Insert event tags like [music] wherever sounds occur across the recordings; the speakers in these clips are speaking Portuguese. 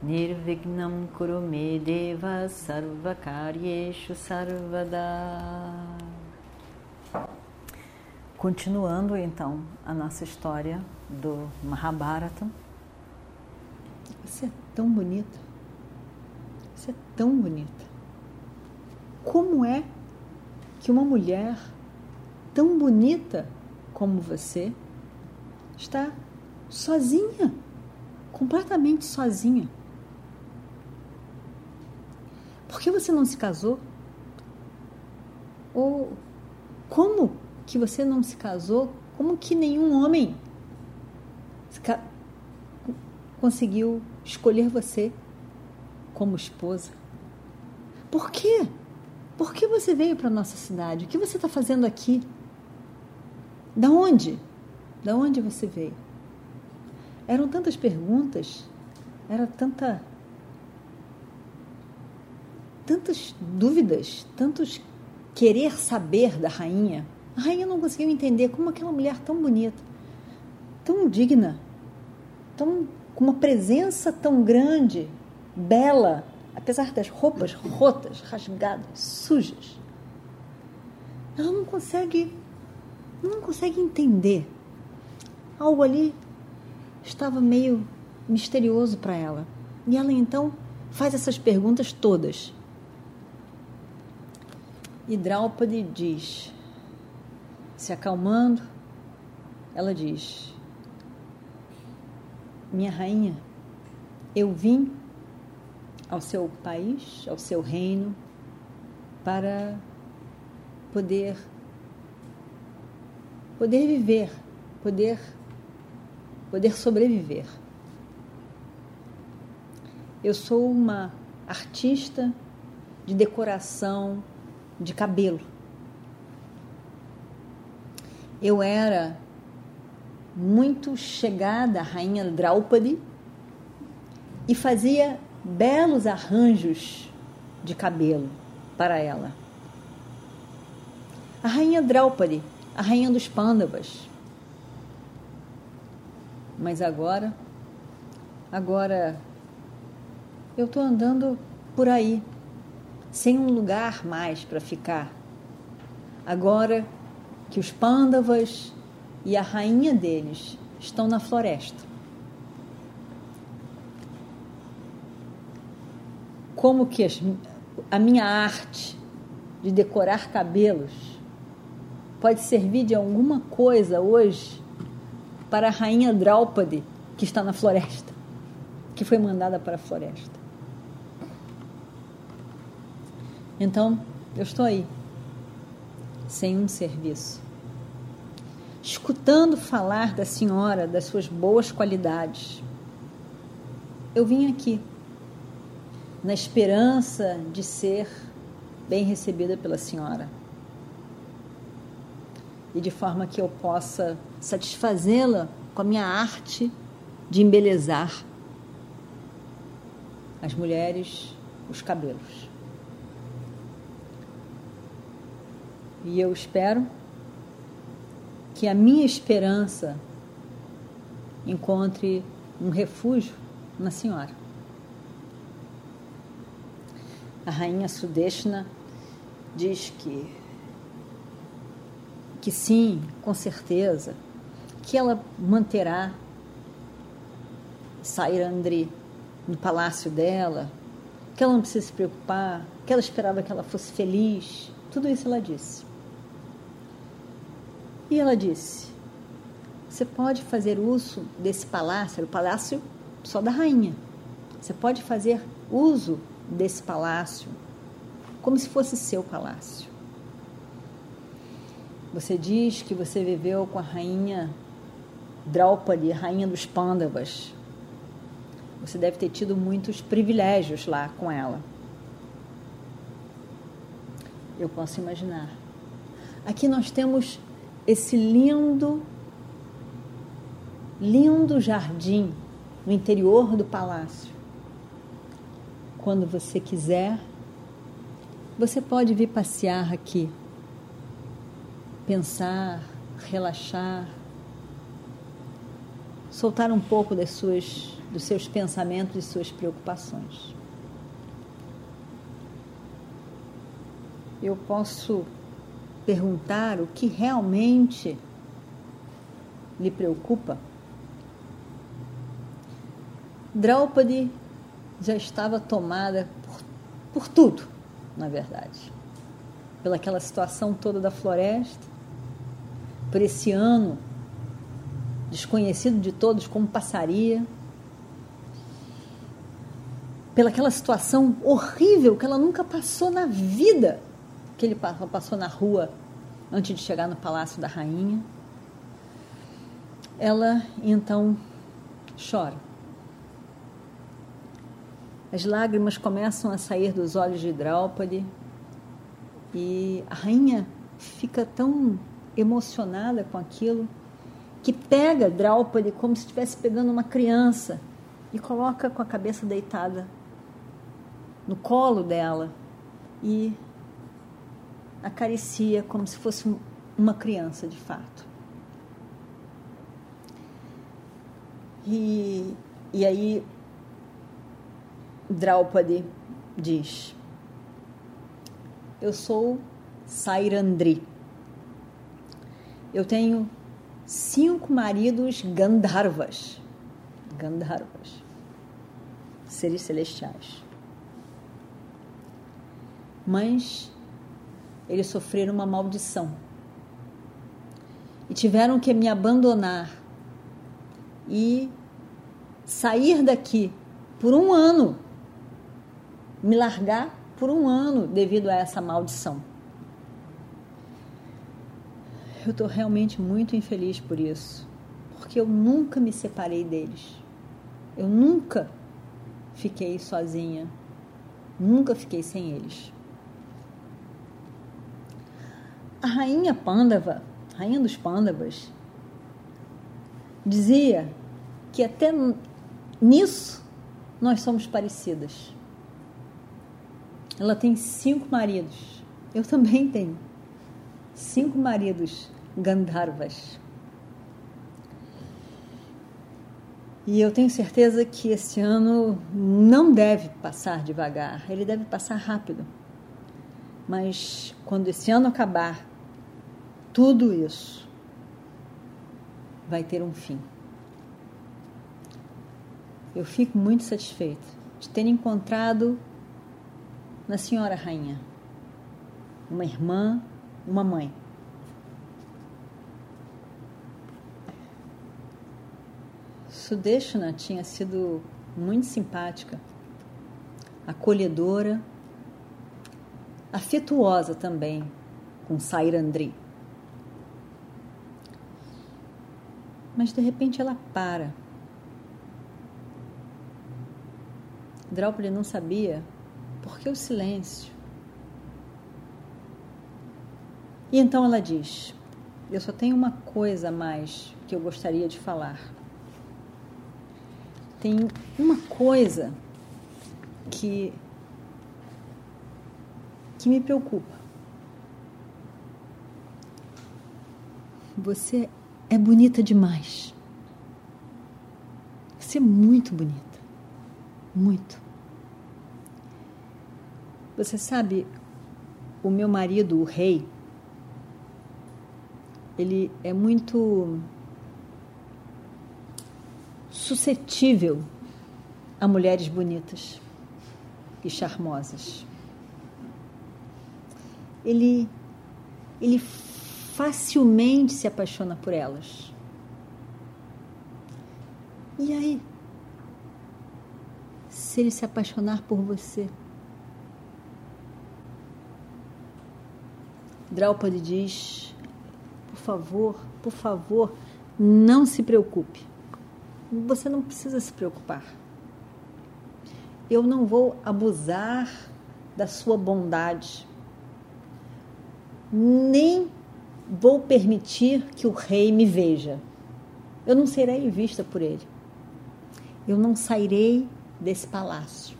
Nirvignam Kurume Deva Sarvakaryeshu Sarvada Continuando então a nossa história do Mahabharata. Você é tão bonita. Você é tão bonita. Como é que uma mulher tão bonita como você está sozinha, completamente sozinha? Por que você não se casou? Ou como que você não se casou? Como que nenhum homem conseguiu escolher você como esposa? Por quê? Por que você veio para nossa cidade? O que você está fazendo aqui? Da onde? Da onde você veio? Eram tantas perguntas, era tanta tantas dúvidas, tantos querer saber da rainha. A rainha não conseguiu entender como aquela mulher tão bonita, tão digna, tão com uma presença tão grande, bela, apesar das roupas rotas, rasgadas, sujas. Ela não consegue não consegue entender. Algo ali estava meio misterioso para ela. E ela então faz essas perguntas todas. E Draupadi diz, se acalmando, ela diz: Minha rainha, eu vim ao seu país, ao seu reino, para poder poder viver, poder poder sobreviver. Eu sou uma artista de decoração de cabelo. Eu era muito chegada à rainha Draupadi e fazia belos arranjos de cabelo para ela. A rainha Draupadi, a rainha dos Pandavas. Mas agora, agora eu estou andando por aí sem um lugar mais para ficar. Agora que os pândavas e a rainha deles estão na floresta. Como que as, a minha arte de decorar cabelos pode servir de alguma coisa hoje para a rainha Draupadi que está na floresta, que foi mandada para a floresta. Então, eu estou aí, sem um serviço, escutando falar da senhora, das suas boas qualidades. Eu vim aqui, na esperança de ser bem recebida pela senhora. E de forma que eu possa satisfazê-la com a minha arte de embelezar as mulheres, os cabelos. E eu espero que a minha esperança encontre um refúgio na Senhora. A rainha Sudeshna diz que que sim, com certeza, que ela manterá Sairandri no palácio dela, que ela não precisa se preocupar, que ela esperava que ela fosse feliz. Tudo isso ela disse. E ela disse: Você pode fazer uso desse palácio, o palácio só da rainha. Você pode fazer uso desse palácio como se fosse seu palácio. Você diz que você viveu com a rainha Draupadi, rainha dos Pandavas. Você deve ter tido muitos privilégios lá com ela. Eu posso imaginar. Aqui nós temos esse lindo, lindo jardim no interior do palácio. Quando você quiser, você pode vir passear aqui, pensar, relaxar, soltar um pouco das suas, dos seus pensamentos e suas preocupações. Eu posso perguntar o que realmente lhe preocupa? Draupadi já estava tomada por, por tudo, na verdade. Pelaquela situação toda da floresta, por esse ano desconhecido de todos como passaria, pelaquela situação horrível que ela nunca passou na vida, que ele passou na rua antes de chegar no palácio da rainha. Ela então chora. As lágrimas começam a sair dos olhos de Draupadi e a rainha fica tão emocionada com aquilo que pega Draupadi como se estivesse pegando uma criança e coloca com a cabeça deitada no colo dela e acaricia como se fosse uma criança de fato. E, e aí Draupadi diz: Eu sou Sairandri. Eu tenho cinco maridos Gandharvas. Gandharvas. Seres celestiais. Mas eles sofreram uma maldição e tiveram que me abandonar e sair daqui por um ano me largar por um ano devido a essa maldição. Eu estou realmente muito infeliz por isso, porque eu nunca me separei deles. Eu nunca fiquei sozinha, nunca fiquei sem eles. A rainha Pandava, rainha dos Pandavas, dizia que até nisso nós somos parecidas. Ela tem cinco maridos. Eu também tenho. Cinco maridos Gandharvas. E eu tenho certeza que esse ano não deve passar devagar, ele deve passar rápido. Mas quando esse ano acabar, tudo isso vai ter um fim. Eu fico muito satisfeita de ter encontrado na Senhora Rainha, uma irmã, uma mãe. Sudeshna tinha sido muito simpática, acolhedora, afetuosa também com Sairandri. Mas de repente ela para. Draupadi não sabia por que o silêncio? E então ela diz: Eu só tenho uma coisa a mais que eu gostaria de falar. Tem uma coisa que que me preocupa. Você é bonita demais. Você é muito bonita. Muito. Você sabe, o meu marido, o rei, ele é muito suscetível a mulheres bonitas e charmosas. Ele, ele facilmente se apaixona por elas. E aí? Se ele se apaixonar por você, Draupadi diz: por favor, por favor, não se preocupe. Você não precisa se preocupar. eu não vou abusar da sua bondade, nem vou permitir que o rei me veja. Eu não serei vista por ele. Eu não sairei desse palácio.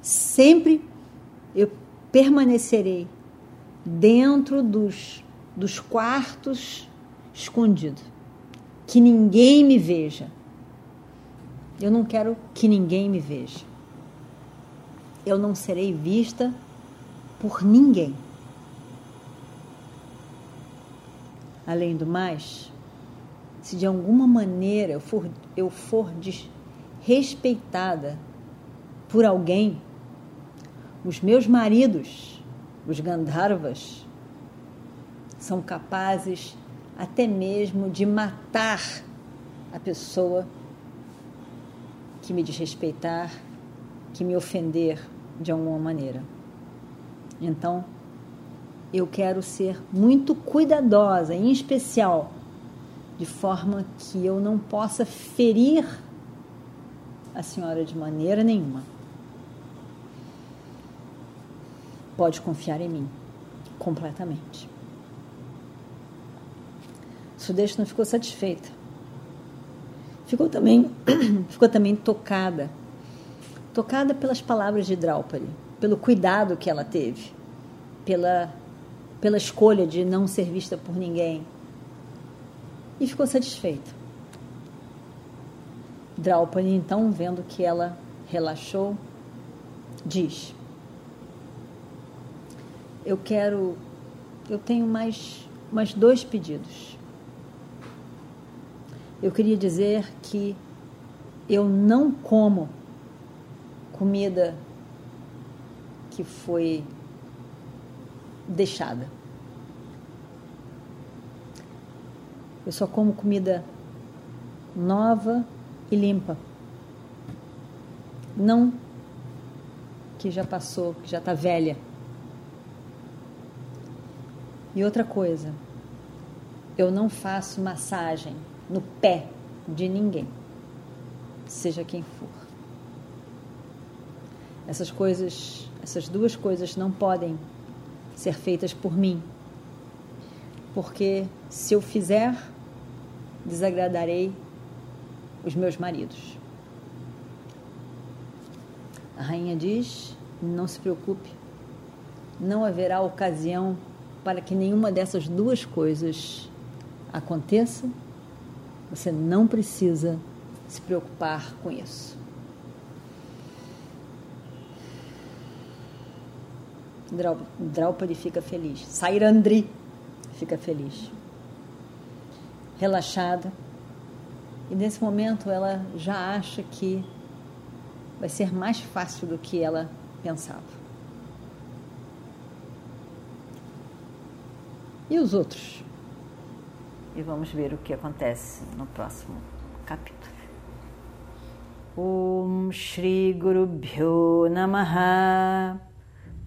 Sempre eu permanecerei dentro dos, dos quartos escondido. Que ninguém me veja. Eu não quero que ninguém me veja. Eu não serei vista por ninguém. Além do mais, se de alguma maneira eu for, eu for respeitada por alguém, os meus maridos, os Gandharvas, são capazes até mesmo de matar a pessoa que me desrespeitar, que me ofender de alguma maneira. Então, eu quero ser muito cuidadosa, em especial, de forma que eu não possa ferir a senhora de maneira nenhuma. Pode confiar em mim, completamente. Sudeste não ficou satisfeita. Ficou também, [clears throat] ficou também tocada. Tocada pelas palavras de Draupadi, pelo cuidado que ela teve, pela, pela escolha de não ser vista por ninguém. E ficou satisfeita. Draupadi, então, vendo que ela relaxou, diz: Eu quero, eu tenho mais, mais dois pedidos eu queria dizer que eu não como comida que foi deixada. Eu só como comida nova e limpa. Não que já passou, que já está velha. E outra coisa, eu não faço massagem no pé de ninguém, seja quem for. Essas coisas, essas duas coisas não podem ser feitas por mim, porque se eu fizer, desagradarei os meus maridos. A rainha diz: não se preocupe, não haverá ocasião para que nenhuma dessas duas coisas aconteça você não precisa se preocupar com isso. Draupadi fica feliz. Sairandri fica feliz. Relaxada. E nesse momento ela já acha que vai ser mais fácil do que ela pensava. E os outros? e vamos ver o que acontece no próximo capítulo. Om Shri Guru Bhyo Namaha